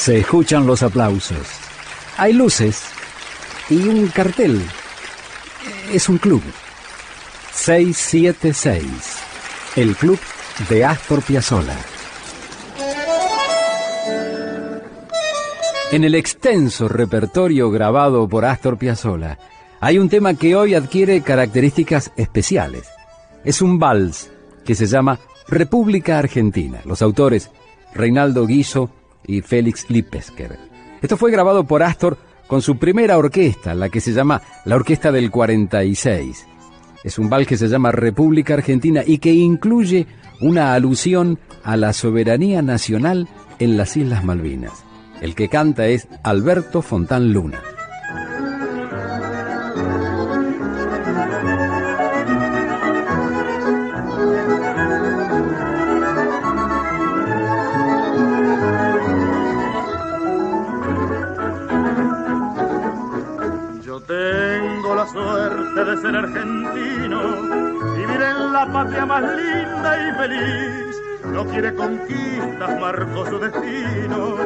Se escuchan los aplausos. Hay luces y un cartel. Es un club. 676. El club de Astor Piazzolla. En el extenso repertorio grabado por Astor Piazzolla, hay un tema que hoy adquiere características especiales. Es un vals que se llama República Argentina. Los autores Reinaldo Guiso y Félix Lipesker. Esto fue grabado por Astor con su primera orquesta, la que se llama la Orquesta del 46. Es un vals que se llama República Argentina y que incluye una alusión a la soberanía nacional en las Islas Malvinas. El que canta es Alberto Fontán Luna. De ser argentino, vivir en la patria más linda y feliz. No quiere conquistas, marcó su destino,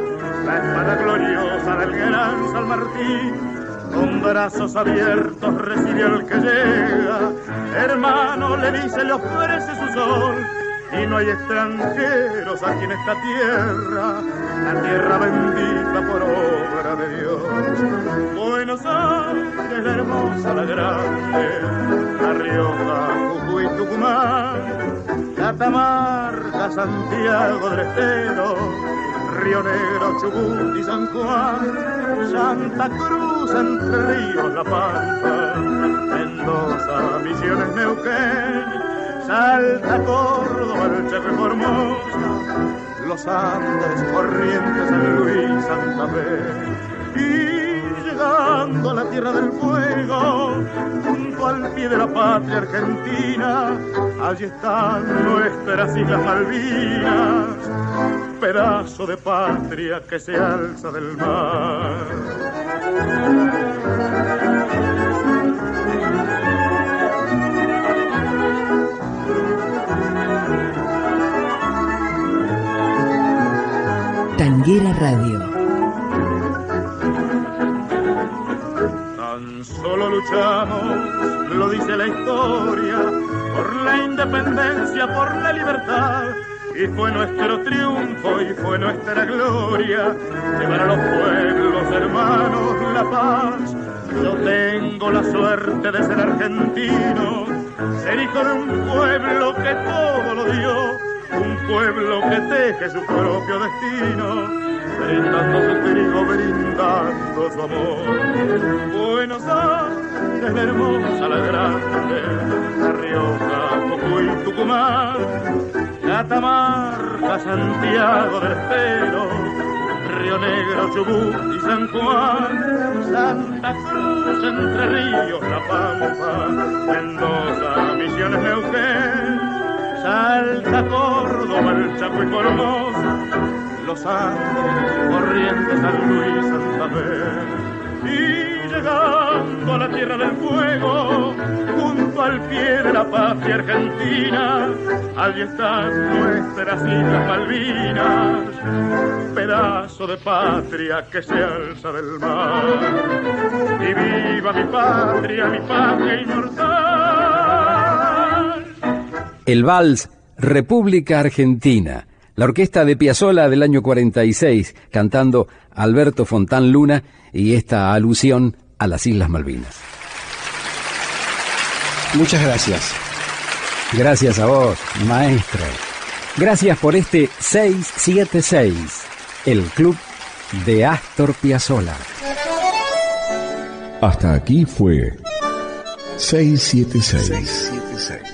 la espada gloriosa del gran San Martín. Con brazos abiertos recibe al que llega, hermano le dice, le ofrece su sol y no hay extranjeros aquí en esta tierra, la tierra bendita por obra de Dios. Buenos Aires, la hermosa, la grande, La Rioja, Jujuy, Tucumán, Catamarca, Santiago del Estero, Río Negro, Chubut y San Juan, Santa Cruz, Entre Ríos, La Pampa, Mendoza, Misiones, Neuquén, Salta, Córdoba, el Chaco Formosa, los Andes, Corrientes, San Luis, Santa Fe. Y llegando a la tierra del fuego, junto al pie de la patria argentina, allí están nuestras Islas Malvinas, pedazo de patria que se alza del mar. Tanguera Radio. Tan solo luchamos, lo dice la historia, por la independencia, por la libertad. Y fue nuestro triunfo y fue nuestra gloria llevar a los pueblos hermanos la paz. Yo tengo la suerte de ser argentino, ser hijo de un pueblo que todo lo dio un pueblo que teje su propio destino, brindando su trigo, brindando su amor. Buenos Aires, la hermosa, la grande, La Rioja, Cocuy, Tucumán, Catamarca, Santiago del Estero, Río Negro, Chubut y San Juan, Santa Cruz, Entre Ríos, La Pampa, Mendoza, Misiones, Neuquén, Salta, Córdoba, el Chaco y Formosa, Los Andes, Corrientes, San Luis, Santa Fe. Y llegando a la tierra del fuego, junto al pie de la patria argentina, allí están nuestras Islas Malvinas, pedazo de patria que se alza del mar. Y viva mi patria, mi patria inmortal el vals República Argentina, la orquesta de Piazzolla del año 46, cantando Alberto Fontán Luna y esta alusión a las Islas Malvinas. Muchas gracias. Gracias a vos, maestro. Gracias por este 676, el club de Astor Piazzolla. Hasta aquí fue 676